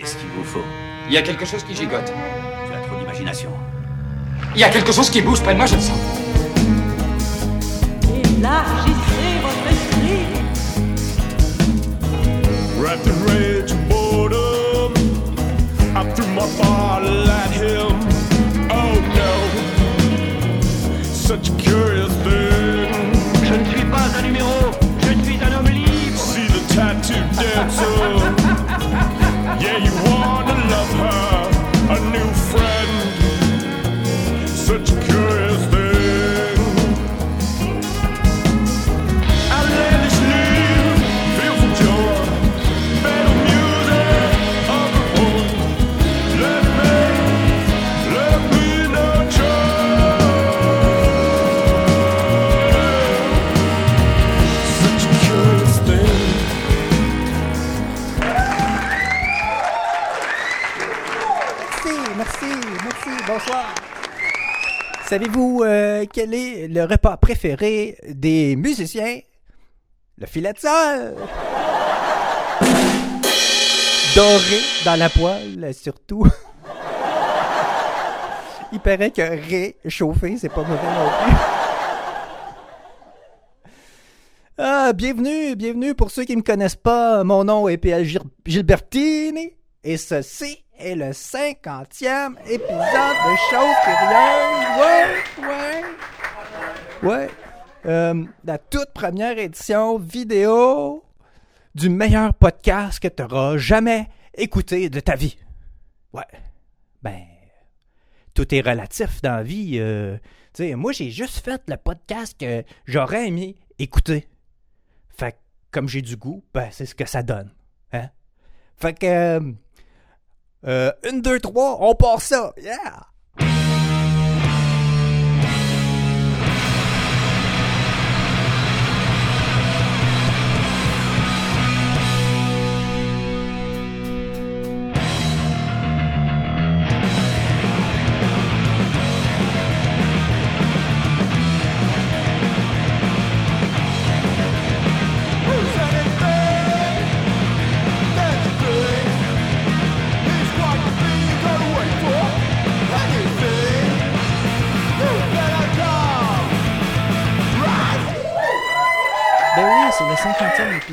Qu'est-ce qu'il vous faut Il y a quelque chose qui gigote. Tu as trop d'imagination. Il y a quelque chose qui bouge près de moi, je le sens. Élargissez votre esprit. Rage boredom, I threw my bottle at him. Oh no, such a curious thing. Je ne suis pas un numéro, je suis un homme libre. See the tattoo dancer. Yeah, you wanna love her, a Savez-vous euh, quel est le repas préféré des musiciens? Le filet de sol! Doré dans la poêle, surtout. Il paraît que réchauffer, c'est pas mauvais non plus. Ah, bienvenue, bienvenue pour ceux qui me connaissent pas. Mon nom est PL Gil- Gilbertini et ceci est le 50e épisode de Choses Curieuses. Ouais, ouais. Ouais. Euh, la toute première édition vidéo du meilleur podcast que tu auras jamais écouté de ta vie. Ouais. Ben, tout est relatif dans la vie. euh, tu sais, moi, j'ai juste fait le podcast que j'aurais aimé écouter. Fait que, comme j'ai du goût, ben, c'est ce que ça donne. Hein? Fait que. Euh, euh, une, deux, trois, on part ça. Yeah!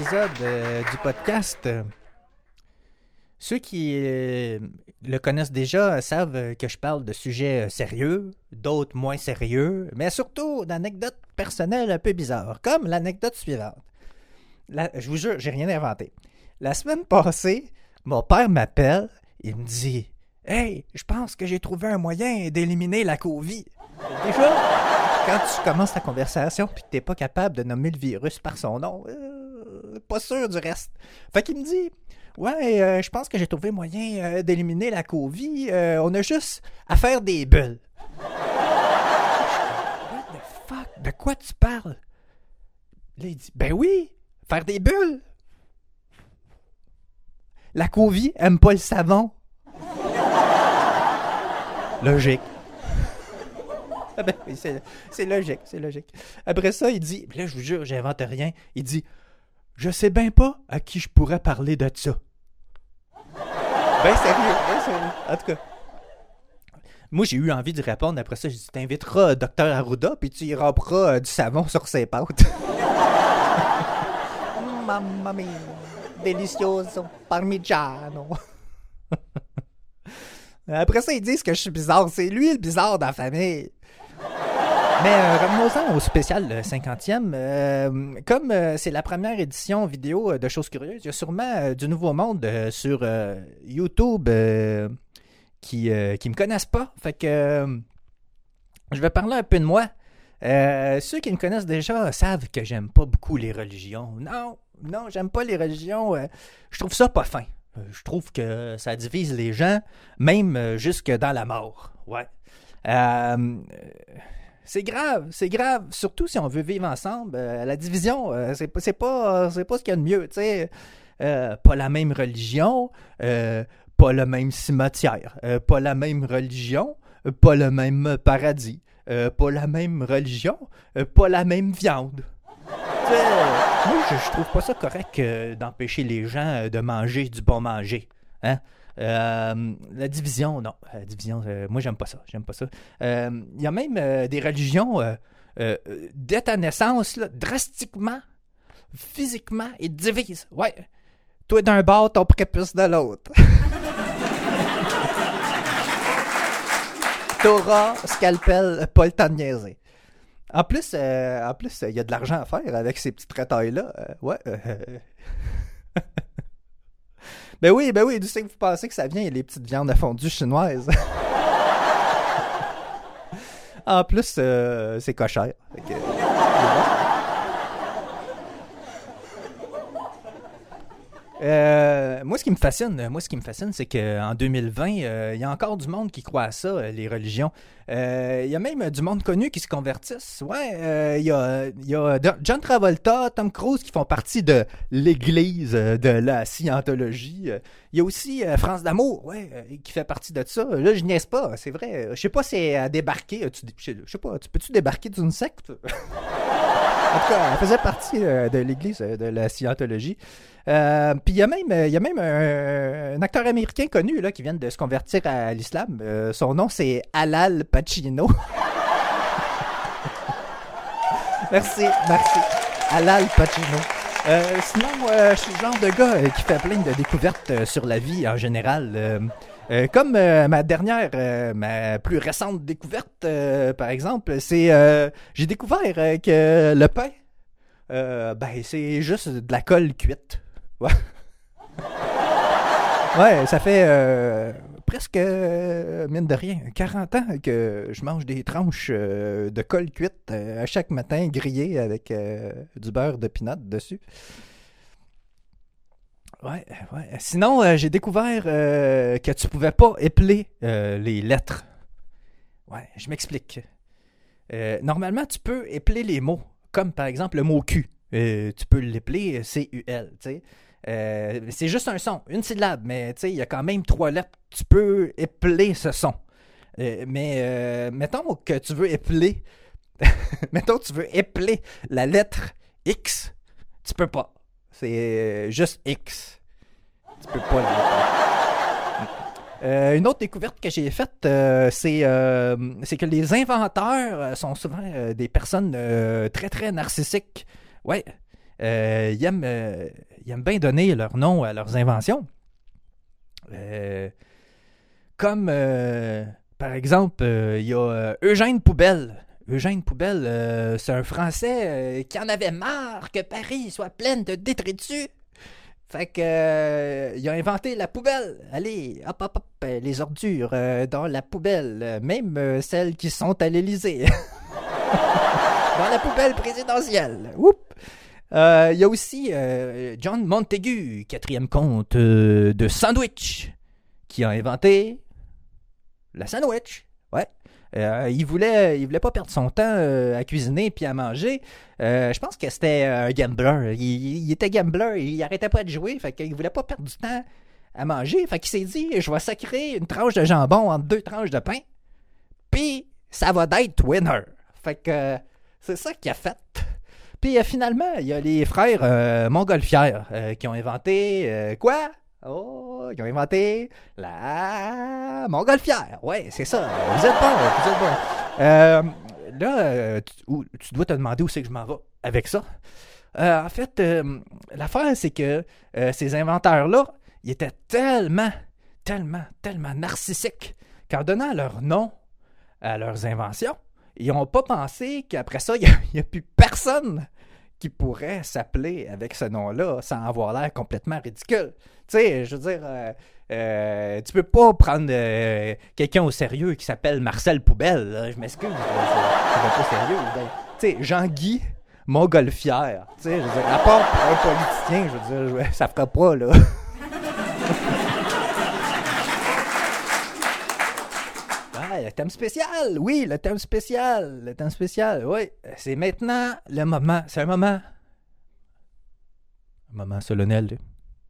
Épisode euh, du podcast. Ceux qui euh, le connaissent déjà savent que je parle de sujets euh, sérieux, d'autres moins sérieux, mais surtout d'anecdotes personnelles un peu bizarres, comme l'anecdote suivante. Je vous jure, j'ai rien inventé. La semaine passée, mon père m'appelle, il me dit Hey, je pense que j'ai trouvé un moyen d'éliminer la Covid. Déjà, quand tu commences ta conversation puis que t'es pas capable de nommer le virus par son nom, euh, pas sûr du reste. Fait qu'il me dit Ouais, euh, je pense que j'ai trouvé moyen euh, d'éliminer la Covid. Euh, on a juste à faire des bulles. What the fuck? De quoi tu parles? Là, il dit Ben oui, faire des bulles. La Covid aime pas le savon. Logique. Ben c'est logique, c'est logique. Après ça, il dit, là, je vous jure, j'invente rien. Il dit, je sais bien pas à qui je pourrais parler de ça. Ben sérieux, ben sérieux. En tout cas. Moi, j'ai eu envie de répondre. Après ça, j'ai dit, t'inviteras Dr Arruda, puis tu y ramperas euh, du savon sur ses pâtes. Mamma mia, delicioso parmigiano. Après ça, ils disent que je suis bizarre. C'est lui le bizarre dans la famille. Mais euh, revenons-en au spécial le 50e. Euh, comme euh, c'est la première édition vidéo de Choses Curieuses, il y a sûrement du nouveau monde sur YouTube qui ne me connaissent pas. Fait que je vais parler un peu de moi. Ceux qui me connaissent déjà savent que j'aime pas beaucoup les religions. Non, non, j'aime pas les religions. je trouve ça pas fin. Je trouve que ça divise les gens, même jusque dans la mort. Ouais. Euh, c'est grave, c'est grave, surtout si on veut vivre ensemble. Euh, la division, euh, c'est pas, pas, pas ce qu'il y a de mieux. Euh, pas la même religion, euh, pas le même cimetière, pas la même religion, pas le même paradis, pas la même religion, pas la même viande. Moi, je, je trouve pas ça correct d'empêcher les gens de manger du bon manger. Hein? Euh, la division, non. La division, euh, moi, j'aime pas ça. J'aime pas ça. Euh, Il y a même euh, des religions, euh, euh, euh, dès ta naissance, là, drastiquement, physiquement, ils divisent. Ouais. Toi d'un bord, ton prépuce de l'autre. Torah, scalpel, pas le temps de niaiser. En plus, euh, en plus, il y a de l'argent à faire avec ces petites retailles-là. Euh, ouais. ben oui, ben oui, d'où c'est que vous pensez que ça vient, les petites viandes à chinoises? en plus, euh, c'est cochère c'est bon. Euh, moi, ce qui me fascine, moi, ce qui me fascine, c'est qu'en 2020, euh, il y a encore du monde qui croit à ça, euh, les religions. Il y a même du monde connu qui se convertissent. Ouais, il y, a, John Travolta, Tom Cruise qui font partie de l'Église de la Scientologie. Il y a aussi France d'amour, ouais, qui fait partie de ça. Là, je niaise pas, c'est vrai. Je sais pas si c'est à débarquer. Je sais pas, tu peux-tu débarquer d'une secte? En tout cas, elle faisait partie euh, de l'Église euh, de la Scientologie. Euh, Puis il y a même, y a même un, acteur américain connu là, qui vient de se convertir à l'islam. Son nom, c'est Alal Pacino. merci, merci. Alal Pacino. Euh, sinon, je suis le genre de gars qui fait plein de découvertes sur la vie en général. Euh, comme euh, ma dernière, euh, ma plus récente découverte, par exemple, c'est j'ai découvert que le pain, ben c'est juste de la colle cuite. Ouais. ouais, ça fait presque, mine de rien, 40 ans que je mange des tranches de colle cuite à chaque matin grillées avec du beurre de pinot dessus. Ouais, ouais. Sinon, euh, j'ai découvert euh, que tu pouvais pas épeler euh, les lettres. Ouais, je m'explique. Normalement, tu peux épeler les mots, comme par exemple le mot Q. Tu peux l'épeler C-U-L, c'est juste un son, une syllabe, mais il y a quand même trois lettres. Tu peux épeler ce son. Mais mettons que tu veux épeler, mettons que tu veux épeler la lettre X, tu peux pas. C'est euh, juste X. Tu peux pas. Euh, une autre découverte que j'ai faite, euh, c'est que les inventeurs sont souvent des personnes très très narcissiques. Ouais, ils, aiment, ils aiment bien donner leur nom à leurs inventions. Comme par exemple, il y a Eugène Poubelle. Eugène Poubelle, euh, c'est un Français euh, qui en avait marre que Paris soit pleine de détritus. Fait que euh, il a inventé la poubelle. Allez, hop hop hop, les ordures dans la poubelle, même celles qui sont à l'Élysée. dans la poubelle présidentielle. Oups. Il y a aussi John Montagu, quatrième comte de Sandwich, qui a inventé la sandwich. Ouais. Euh, il voulait, il voulait pas perdre son temps euh, à cuisiner puis à manger. Euh, je pense que c'était un gambler. Il, était gambler, il arrêtait pas de jouer, fait qu'il voulait pas perdre du temps à manger. Fait qu'il s'est dit, je vais sacrer une tranche de jambon entre deux tranches de pain, puis ça va d'être winner. Fait que c'est ça qu'il a fait. Puis finalement, il y a les frères Montgolfières euh, qui ont inventé quoi? Oh, ils ont inventé la Montgolfière. Ouais, c'est ça. Vous êtes bon, vous êtes bon. Euh, là, tu, tu dois te demander où c'est que je m'en vais avec ça. Euh, en fait, euh, l'affaire, c'est que ces inventeurs-là, ils étaient tellement, tellement, tellement narcissiques qu'en donnant leur nom à leurs inventions, ils n'ont pas pensé qu'après ça, il n'y a, plus personne qui pourrait s'appeler avec ce nom-là sans avoir l'air complètement ridicule. Tu sais, je veux dire, euh, euh, tu peux pas prendre euh, quelqu'un au sérieux qui s'appelle Marcel Poubelle. là. Je m'excuse, c'est pas sérieux. Ben, tu sais, Jean-Guy Montgolfière. Tu sais, je veux dire, à part pour un politicien, je veux dire, ça fera pas, là. Ah, le thème spécial, oui, le thème spécial, le thème spécial, oui. C'est maintenant le moment, c'est un moment, un moment solennel, un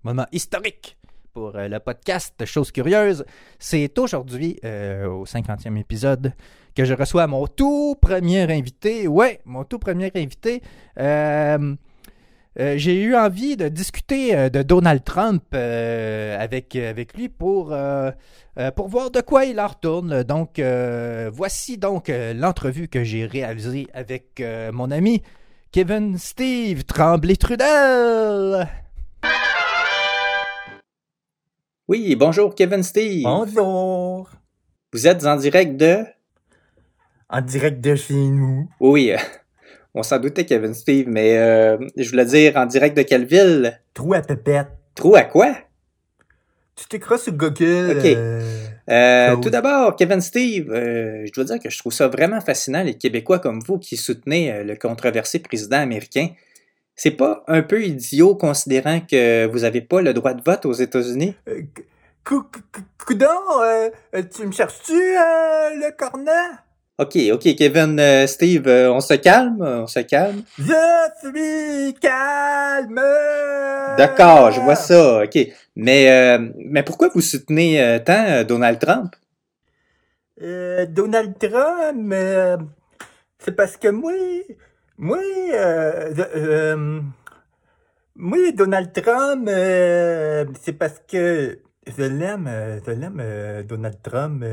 moment historique pour euh, le podcast Choses Curieuses. C'est aujourd'hui, euh, au 50e épisode, que je reçois mon tout premier invité, ouais, mon tout premier invité. Euh, euh, j'ai eu envie de discuter euh, de Donald Trump euh, avec, avec lui pour, euh, euh, pour voir de quoi il en retourne. Donc, euh, voici donc euh, l'entrevue que j'ai réalisée avec euh, mon ami Kevin Steve Tremblay-Trudel. Oui, bonjour Kevin Steve. Bonjour. Vous êtes en direct de... En direct de chez nous. Oui, on s'en doutait Kevin Steve, mais euh, je voulais dire en direct de quelle ville? Trou à pépette. Trou à quoi? Tu t'écris sur Google. Ok. euh, Euh, tout d'abord, Kevin Steve, euh, je dois dire que je trouve ça vraiment fascinant, les Québécois comme vous qui soutenez le controversé président américain. C'est pas un peu idiot considérant que vous n'avez pas le droit de vote aux États-Unis? euh, cou- cou- cou- Coudon, tu me cherches-tu le cornet? Ok, ok, Kevin euh, Steve, euh, on se calme, on se calme. Je suis calme. D'accord, je vois ça, ok. Mais, euh, mais pourquoi vous soutenez euh, tant Donald Trump? Euh, Donald Trump, euh, c'est parce que moi, moi, euh, euh, moi, Donald Trump, euh, c'est parce que je l'aime, je l'aime, euh, Donald Trump.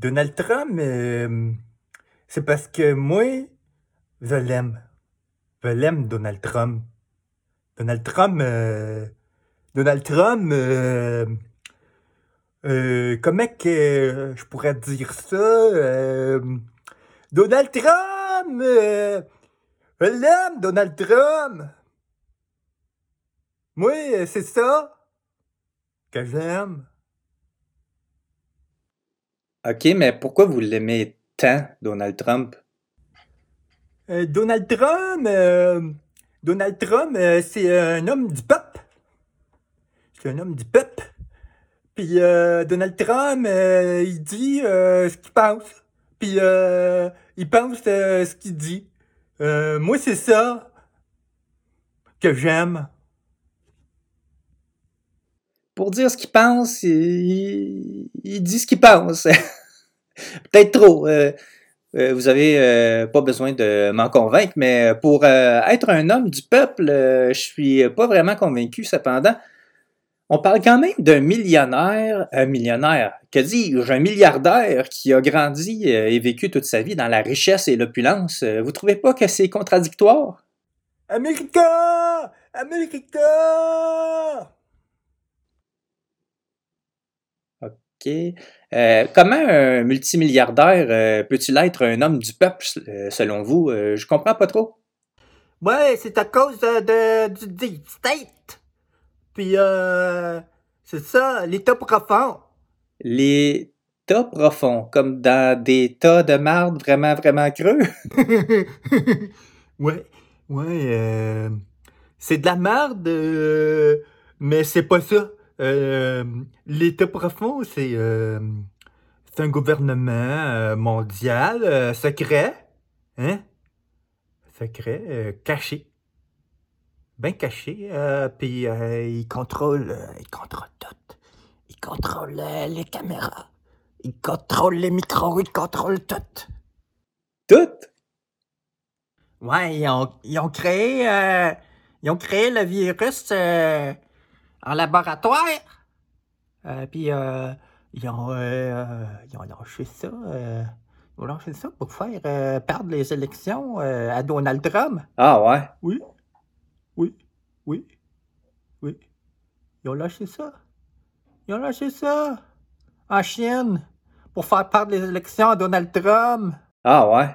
Donald Trump, euh, c'est parce que moi, je l'aime. Je l'aime, Donald Trump. Donald Trump, euh, Donald Trump, euh, euh, comment que je pourrais dire ça? Donald Trump! je l'aime, Donald Trump! Moi, c'est ça que j'aime. Ok, mais pourquoi vous l'aimez tant, Donald Trump? Euh, Donald Trump, euh, Donald Trump, euh, c'est un homme du peuple. C'est un homme du peuple. Puis Donald Trump, il dit ce qu'il pense. Puis il pense ce qu'il dit. Moi, c'est ça que j'aime. Pour dire ce qu'il pense, il, dit ce qu'il pense. Peut-être trop. euh, euh, vous avez euh, pas besoin de m'en convaincre, mais pour être un homme du peuple, je suis pas vraiment convaincu cependant. On parle quand même d'un millionnaire, un millionnaire, que dis-je, un milliardaire qui a grandi et vécu toute sa vie dans la richesse et l'opulence. Vous trouvez pas que c'est contradictoire? America! America! Euh, comment un multimilliardaire euh, peut-il être un homme du peuple, euh, selon vous? Je comprends pas trop. Ouais, c'est à cause de, du deep state. Puis, c'est ça, l'état profond. Les tas profonds, comme dans des tas de marde vraiment, vraiment creux? ouais, ouais, euh, c'est de la merde, euh, mais c'est pas ça. Euh, l'état profond, c'est euh, c'est un gouvernement euh, mondial euh, secret, hein? Secret, euh, caché. Bien caché, euh, puis euh, il contrôle, il contrôle tout. Il contrôle les caméras. Il contrôle les micros, il contrôle tout. Tout? Ouais, ils ont, ils ont créé euh, ils ont créé le virus euh, en laboratoire. Euh, puis euh, ils ont euh, ils ont lâché ça. euh, ils ont lâché ça pour faire euh, perdre les élections à Donald Trump. Ah ouais? Oui. Oui. Oui. Oui. Ils ont lâché ça. Ils ont lâché ça. En Chine. Pour faire perdre les élections à Donald Trump. Ah ouais?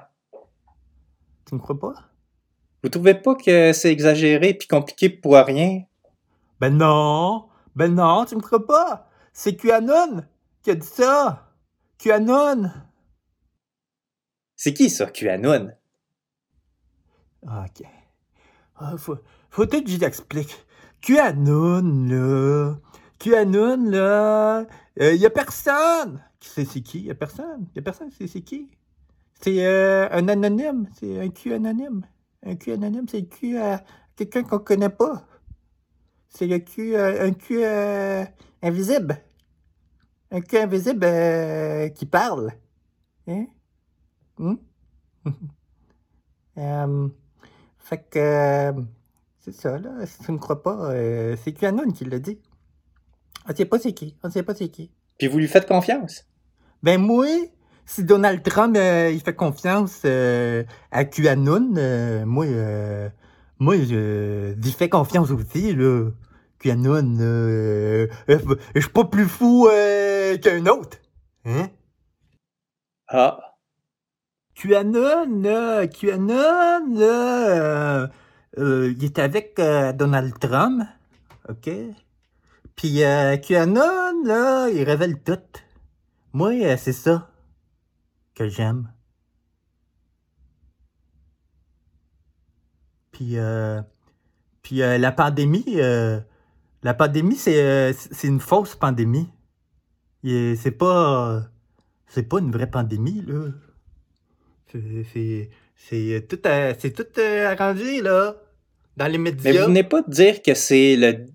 Tu ne crois pas? Vous trouvez pas que c'est exagéré puis compliqué pour rien? Ben non, ben non, tu me crois pas. C'est QAnon qui a dit ça. QAnon. C'est qui ça, QAnon? Ok. Ah, faut, faut peut-être que je t'explique. QAnon, là. QAnon, là. Il y a personne qui sait c'est qui? Y a personne. Y a personne qui sait c'est qui? C'est euh, un anonyme. C'est un Q anonyme. Un Q anonyme, c'est Q à quelqu'un qu'on connaît pas. C'est le Q, euh, un Q euh, invisible. Un Q invisible euh, qui parle. Hein? Hmm? Euh, fait que. C'est ça, là. Si tu ne crois pas, c'est QAnon qui l'a dit? On sait pas c'est qui. On sait pas c'est qui. Puis vous lui faites confiance? Ben moi, si Donald Trump euh, il fait confiance euh, à QAnon, euh, moi, moi, je, j'y fais confiance aussi, là. QAnon, euh, euh, je suis pas plus fou euh, qu'un autre. Hein? Ah. QAnon, là, QAnon, euh, euh, il est avec euh, Donald Trump, OK? Puis euh, QAnon, là, il révèle tout. Moi, euh, c'est ça que j'aime. Puis, euh, puis euh, la pandémie, euh, la pandémie, c'est euh, c'est une fausse pandémie. C'est pas, c'est pas une vraie pandémie, là. C'est- C'est c'est tout, euh, c'est tout euh, arrangé, là, dans les Mais médias. vous venez pas de dire que c'est le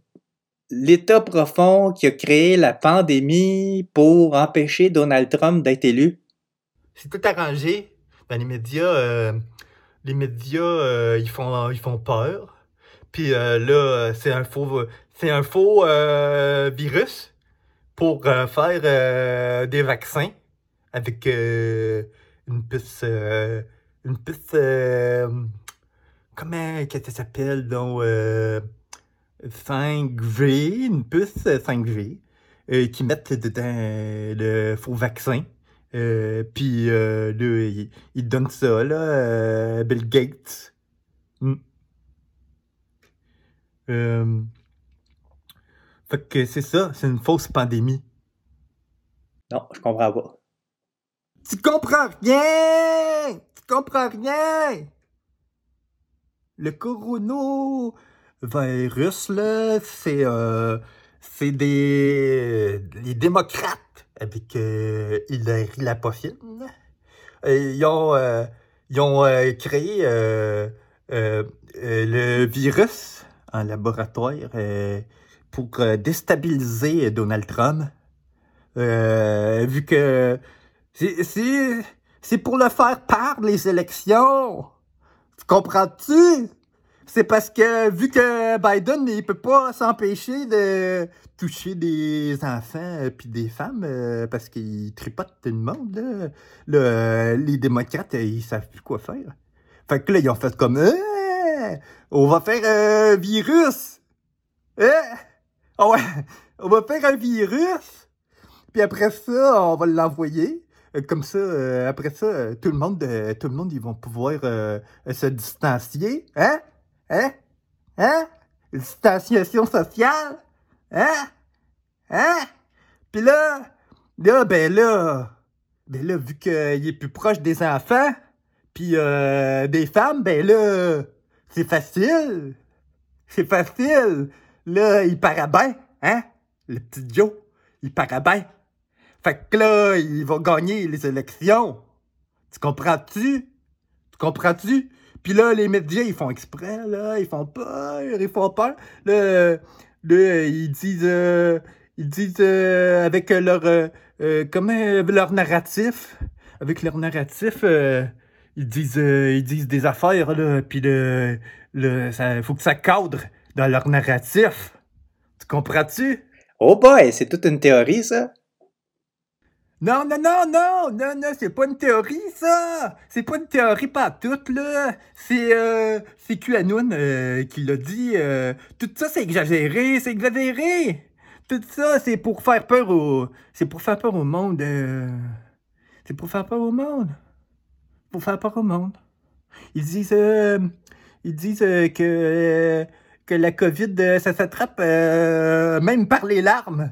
l'État profond qui a créé la pandémie pour empêcher Donald Trump d'être élu? C'est tout arrangé. Dans les médias, euh, les médias, euh, ils font, ils font peur. Puis euh, là, euh, c'est un faux, c'est un faux euh, virus pour euh, faire euh, des vaccins avec une puce, une puce, comment ça s'appelle donc euh, 5G, une puce 5G euh, qui mettent dedans le faux vaccin. Puis là, il, donne ça, là, Bill Gates. Hmm. Fait que c'est ça, c'est une fausse pandémie. Non, je comprends pas. Tu comprends rien! Tu comprends rien! Le coronavirus, là, c'est euh, c'est des les démocrates avec euh, Hillary Lapoffine. Ils ont, euh, ils ont euh, créé euh, le virus en laboratoire pour euh, déstabiliser Donald Trump. Euh, vu que c'est- pour le faire perdre les élections. Tu comprends-tu? C'est parce que vu que Biden il peut pas s'empêcher de toucher des enfants puis des femmes euh, parce qu'il tripote tout le monde euh, les démocrates euh, ils savent plus quoi faire. Fait que là ils ont fait comme on va faire un virus. Ah ouais, on va faire un virus. Puis après ça, on va l'envoyer. Euh, Comme ça, euh, après ça, euh, tout le monde, tout le monde, ils vont pouvoir se distancier. Hein? Hein? Hein? Distanciation sociale? Hein? Hein? Puis là, là, ben là, ben là, vu qu'il est plus proche des enfants, puis des femmes, ben là, c'est facile. C'est facile. Là, il paraît bien, hein? Le petit Joe, il paraît bien. Fait que là, il va gagner les élections. Tu comprends-tu? Tu comprends-tu? Puis là, les médias, ils font exprès, là, ils font peur, ils font peur. Là, là ils disent, euh, ils disent euh, avec leur, euh, comment, leur narratif, avec leur narratif, ils disent, ils disent des affaires, là, puis le, le, faut que ça cadre dans leur narratif. Tu comprends-tu? Oh boy, c'est toute une théorie, ça. Non, non, non, non, non, non, c'est pas une théorie, ça! C'est pas une théorie pas toute, là! C'est, euh, c'est QAnon euh, qui l'a dit. euh, tout ça, c'est exagéré, c'est exagéré! Tout ça, c'est pour faire peur au... C'est pour faire peur au monde. euh, C'est pour faire peur au monde. Pour faire peur au monde. Ils disent, euh, ils disent que, que la COVID, euh, ça s'attrape euh, même par les larmes.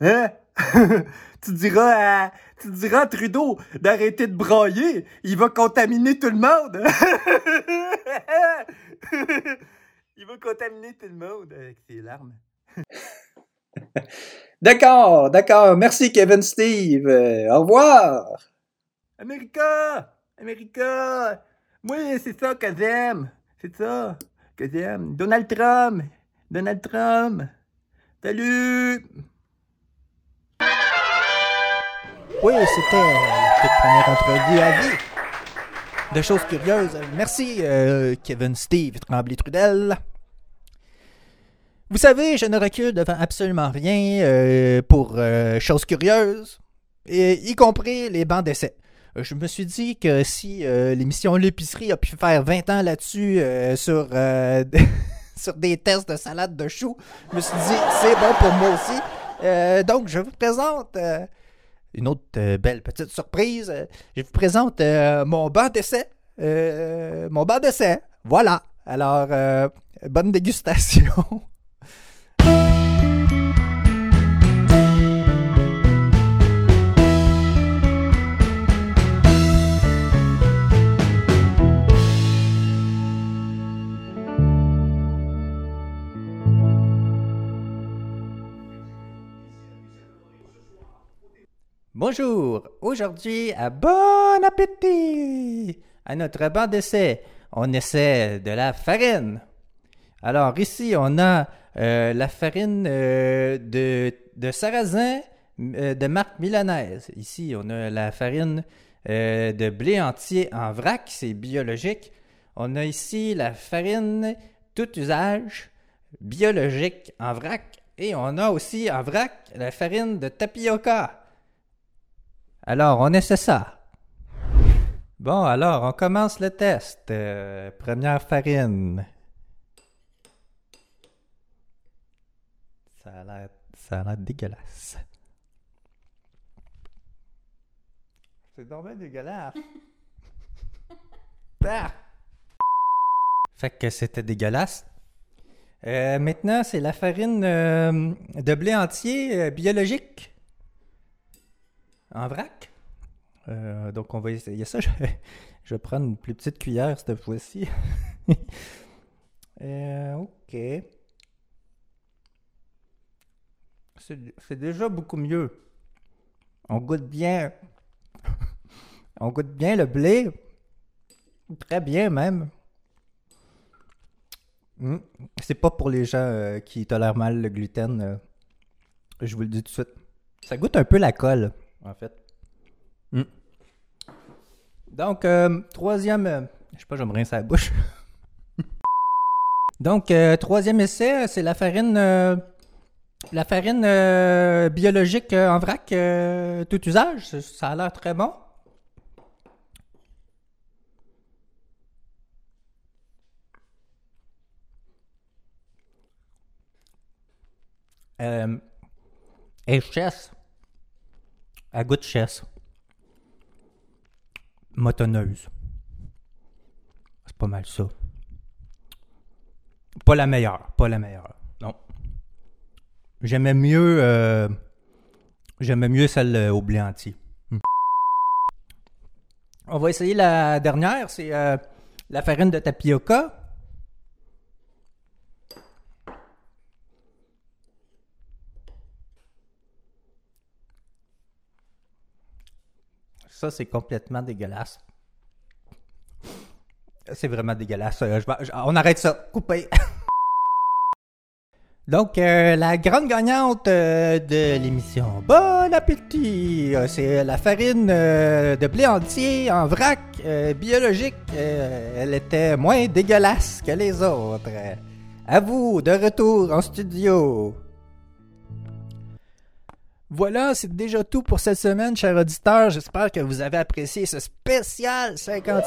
Hein? tu diras à, tu diras à Trudeau d'arrêter de brailler. Il va contaminer tout le monde. Il va contaminer tout le monde avec ses larmes. D'accord, d'accord. Merci, Kevin Steve. Euh, au revoir. America! America! Oui, c'est ça que j'aime. C'est ça que j'aime. Donald Trump! Donald Trump! Salut! Oui, c'était la toute première entrevue à vie de choses curieuses. Merci, euh, Kevin Steve Tremblay-Trudel. Vous savez, je ne recule devant absolument rien euh, pour euh, choses curieuses, y compris les bancs d'essai. Euh, Je me suis dit que si euh, l'émission L'épicerie a pu faire 20 ans là-dessus euh, sur, sur des tests de salade de choux, je me suis dit c'est bon pour moi aussi. Donc, je vous présente une autre belle petite surprise. Je vous présente mon banc d'essai. Mon banc d'essai. Voilà. Alors, bonne dégustation. Bonjour, aujourd'hui à bon appétit à notre banc d'essai. On essaie de la farine. Alors ici, on a euh, la farine euh, de, de sarrasin euh, de marque milanaise. Ici, on a la farine de blé entier en vrac, c'est biologique. On a ici la farine tout usage biologique en vrac. Et on a aussi en vrac la farine de tapioca. Alors, on essaie ça. Bon, alors, on commence le test. Euh, première farine. Ça a l'air, ça a l'air dégueulasse. C'est dommage dégueulasse. Ah! Fait que c'était dégueulasse. Euh, maintenant, c'est la farine euh, de blé entier biologique en vrac. Euh, donc, on va essayer ça. Je, je vais prendre une plus petite cuillère cette fois-ci. Euh, ok. C'est déjà beaucoup mieux. On goûte bien. On goûte bien le blé. Très bien même. Hmm. C'est pas pour les gens euh, qui tolèrent mal le gluten. je vous le dis tout de suite. Ça goûte un peu la colle, en fait. Hmm. Donc, euh, troisième. euh, je sais pas, je vais me rincer la bouche. Donc, euh, troisième essai, c'est la farine. euh, la farine euh, biologique en vrac, tout usage. Ça- a l'air très bon. Euh, et chess. À goût de chess. Motonneuse. C'est pas mal ça. Pas la meilleure. Pas la meilleure. Non. J'aimais mieux. euh, J'aimais mieux celle euh, au blé entier. Hmm. On va essayer la dernière. C'est euh, la farine de tapioca. Ça, c'est complètement dégueulasse. C'est vraiment dégueulasse. Euh, on arrête ça. Coupé. Donc, euh, la grande gagnante euh, de l'émission Bon appétit! C'est la farine de blé entier en vrac biologique. Elle était moins dégueulasse que les autres. À vous, de retour en studio. Voilà, c'est déjà tout pour cette semaine, chers auditeurs. J'espère que vous avez apprécié ce spécial 50e.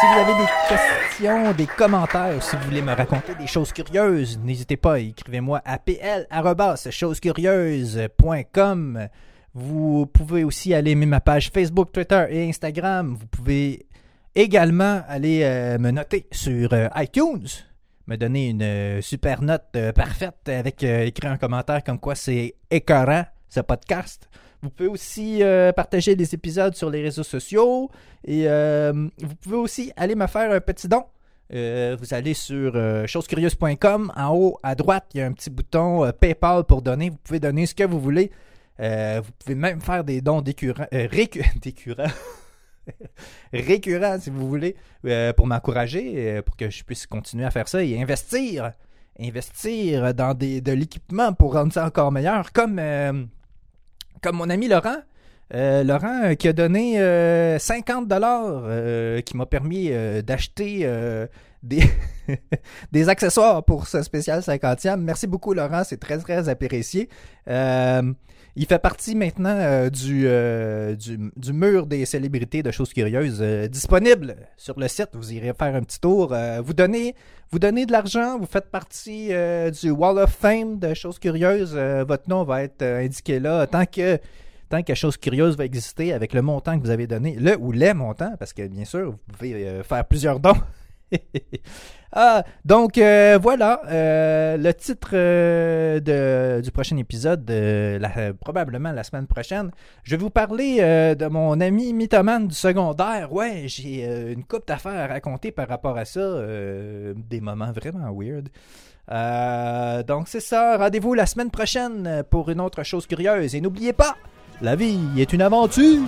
Si vous avez des questions, des commentaires, si vous voulez me raconter des choses curieuses, n'hésitez pas, écrivez-moi à pl.chosescurieuses.com. Vous pouvez aussi aller aimer ma page Facebook, Twitter et Instagram. Vous pouvez également aller euh, me noter sur euh, iTunes, me donner une euh, super note euh, parfaite avec euh, écrire un commentaire comme quoi c'est écœurant ce podcast. Vous pouvez aussi partager les épisodes sur les réseaux sociaux et vous pouvez aussi aller me faire un petit don. Vous allez sur chosescurieuses.com. En haut à droite, il y a un petit bouton PayPal pour donner. Vous pouvez donner ce que vous voulez. Vous pouvez même faire des dons décurrents, récu- décurrents. récurrents si vous voulez euh, pour m'encourager, euh, pour que je puisse continuer à faire ça et investir. Investir dans des, de l'équipement pour rendre ça encore meilleur. Comme, euh, comme mon ami Laurent. Laurent qui a donné euh, 50 dollars, qui m'a permis d'acheter des, des accessoires pour ce spécial 50e. Merci beaucoup, Laurent. C'est très, très apprécié. Il fait partie maintenant euh, du, euh, du, du mur des célébrités de choses curieuses euh, disponible sur le site. Vous irez faire un petit tour. Vous, donnez, vous donnez de l'argent, vous faites partie du Wall of Fame de choses curieuses. Votre nom va être indiqué là tant que, tant que chose curieuse va exister avec le montant que vous avez donné, le ou les montants, parce que bien sûr, vous pouvez faire plusieurs dons. Ah, donc euh, voilà euh, le titre euh, du prochain épisode, probablement la semaine prochaine. Je vais vous parler de mon ami mythomane du secondaire. Ouais, j'ai une coupe d'affaires à raconter par rapport à ça, des moments vraiment weird. Donc c'est ça, rendez-vous la semaine prochaine pour une autre chose curieuse. Et n'oubliez pas, la vie est une aventure.